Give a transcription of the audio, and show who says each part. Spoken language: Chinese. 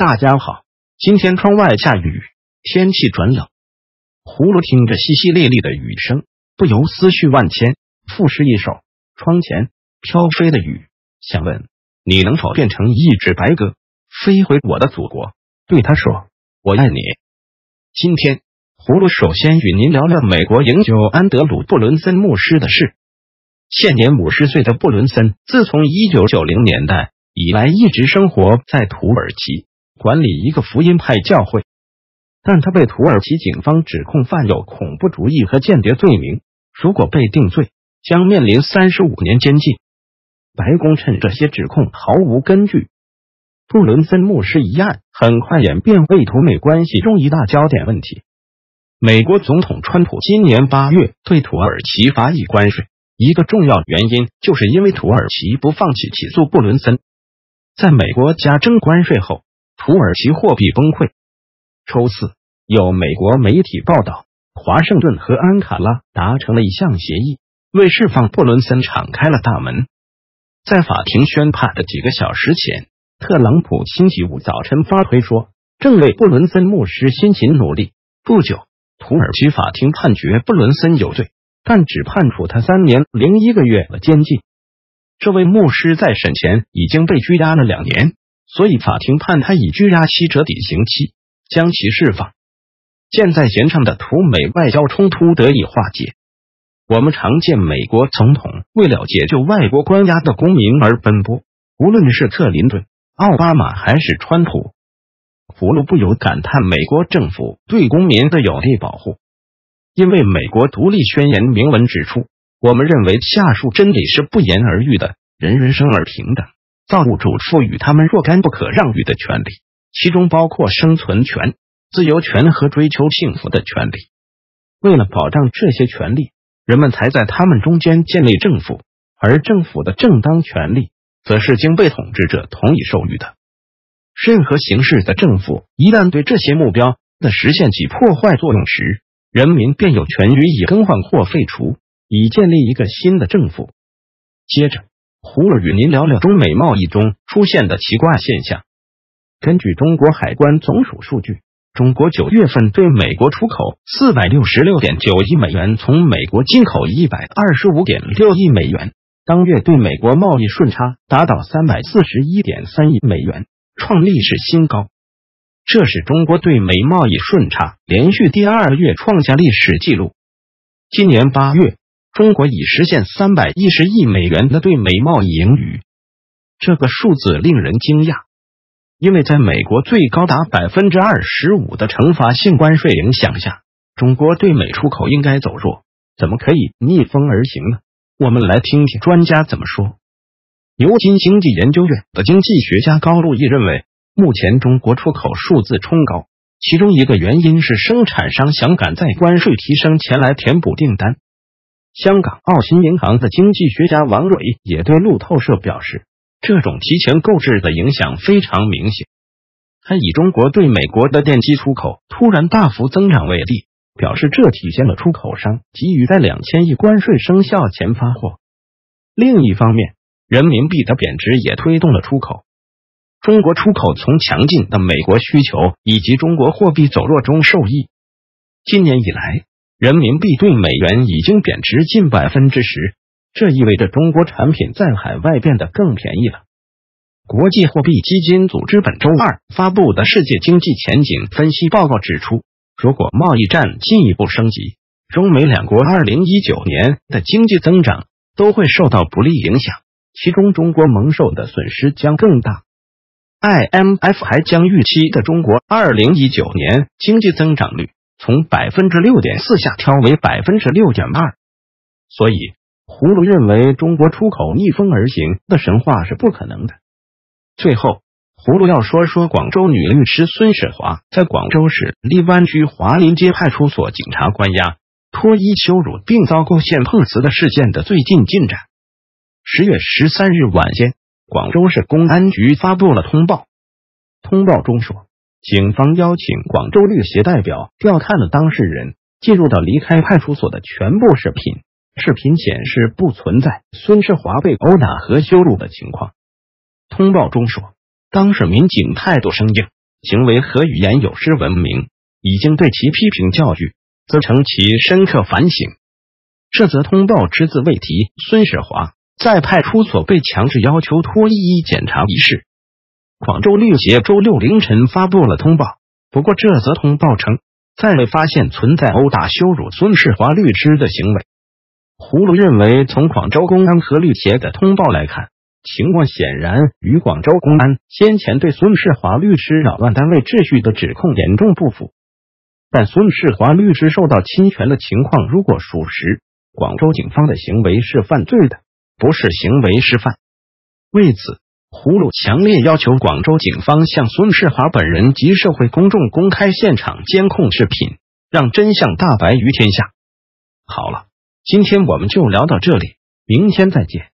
Speaker 1: 大家好，今天窗外下雨，天气转冷。葫芦听着淅淅沥沥的雨声，不由思绪万千，赋诗一首：窗前飘飞的雨，想问你能否变成一只白鸽，飞回我的祖国，对他说我爱你。今天葫芦首先与您聊聊美国营救安德鲁·布伦森牧师的事。现年五十岁的布伦森，自从一九九零年代以来，一直生活在土耳其。管理一个福音派教会，但他被土耳其警方指控犯有恐怖主义和间谍罪名，如果被定罪，将面临三十五年监禁。白宫趁这些指控毫无根据，布伦森牧师一案很快演变为土美关系中一大焦点问题。美国总统川普今年八月对土耳其罚以关税，一个重要原因就是因为土耳其不放弃起诉布伦森，在美国加征关税后。土耳其货币崩溃。周四，有美国媒体报道，华盛顿和安卡拉达成了一项协议，为释放布伦森敞开了大门。在法庭宣判的几个小时前，特朗普星期五早晨发推说，正为布伦森牧师辛勤努力。不久，土耳其法庭判决布伦森有罪，但只判处他三年零一个月的监禁。这位牧师在审前已经被拘押了两年。所以，法庭判他以拘押期折抵刑期，将其释放。箭在弦上的土美外交冲突得以化解。我们常见美国总统为了解救外国关押的公民而奔波，无论是克林顿、奥巴马还是川普。葫芦不由感叹美国政府对公民的有力保护，因为美国独立宣言明文指出，我们认为下述真理是不言而喻的：人人生而平等。造物主赋予他们若干不可让与的权利，其中包括生存权、自由权和追求幸福的权利。为了保障这些权利，人们才在他们中间建立政府，而政府的正当权利则是经被统治者同意授予的。任何形式的政府一旦对这些目标的实现起破坏作用时，人民便有权予以更换或废除，以建立一个新的政府。接着。胡了与您聊聊中美贸易中出现的奇怪现象。根据中国海关总署数据，中国九月份对美国出口四百六十六点九亿美元，从美国进口一百二十五点六亿美元，当月对美国贸易顺差达到三百四十一点三亿美元，创历史新高。这是中国对美贸易顺差连续第二月创下历史纪录。今年八月。中国已实现三百一十亿美元的对美贸易盈余，这个数字令人惊讶，因为在美国最高达百分之二十五的惩罚性关税影响下，中国对美出口应该走弱，怎么可以逆风而行呢？我们来听听专家怎么说。牛津经济研究院的经济学家高路易认为，目前中国出口数字冲高，其中一个原因是生产商想赶在关税提升前来填补订单。香港澳新银行的经济学家王蕊也对路透社表示，这种提前购置的影响非常明显。他以中国对美国的电机出口突然大幅增长为例，表示这体现了出口商急于在两千亿关税生效前发货。另一方面，人民币的贬值也推动了出口。中国出口从强劲的美国需求以及中国货币走弱中受益。今年以来。人民币对美元已经贬值近百分之十，这意味着中国产品在海外变得更便宜了。国际货币基金组织本周二发布的世界经济前景分析报告指出，如果贸易战进一步升级，中美两国二零一九年的经济增长都会受到不利影响，其中中国蒙受的损失将更大。IMF 还将预期的中国二零一九年经济增长率。从百分之六点四下调为百分之六点二，所以葫芦认为中国出口逆风而行的神话是不可能的。最后，葫芦要说说广州女律师孙雪华在广州市荔湾区华林街派出所警察关押、脱衣羞辱并遭构陷碰瓷的事件的最近进展。十月十三日晚间，广州市公安局发布了通报，通报中说。警方邀请广州律协代表调看了当事人进入到离开派出所的全部视频，视频显示不存在孙世华被殴打和羞辱的情况。通报中说，当事民警态度生硬，行为和语言有失文明，已经对其批评教育，责成其深刻反省。这则通报只字未提孙世华在派出所被强制要求脱衣检查一事。广州律协周六凌晨发布了通报，不过这则通报称，再未发现存在殴打、羞辱孙世华律师的行为。葫芦认为，从广州公安和律协的通报来看，情况显然与广州公安先前对孙世华律师扰乱单位秩序的指控严重不符。但孙世华律师受到侵权的情况如果属实，广州警方的行为是犯罪的，不是行为失范。为此，葫芦强烈要求广州警方向孙世华本人及社会公众公开现场监控视频，让真相大白于天下。好了。今天我们就聊到这里，明天再见。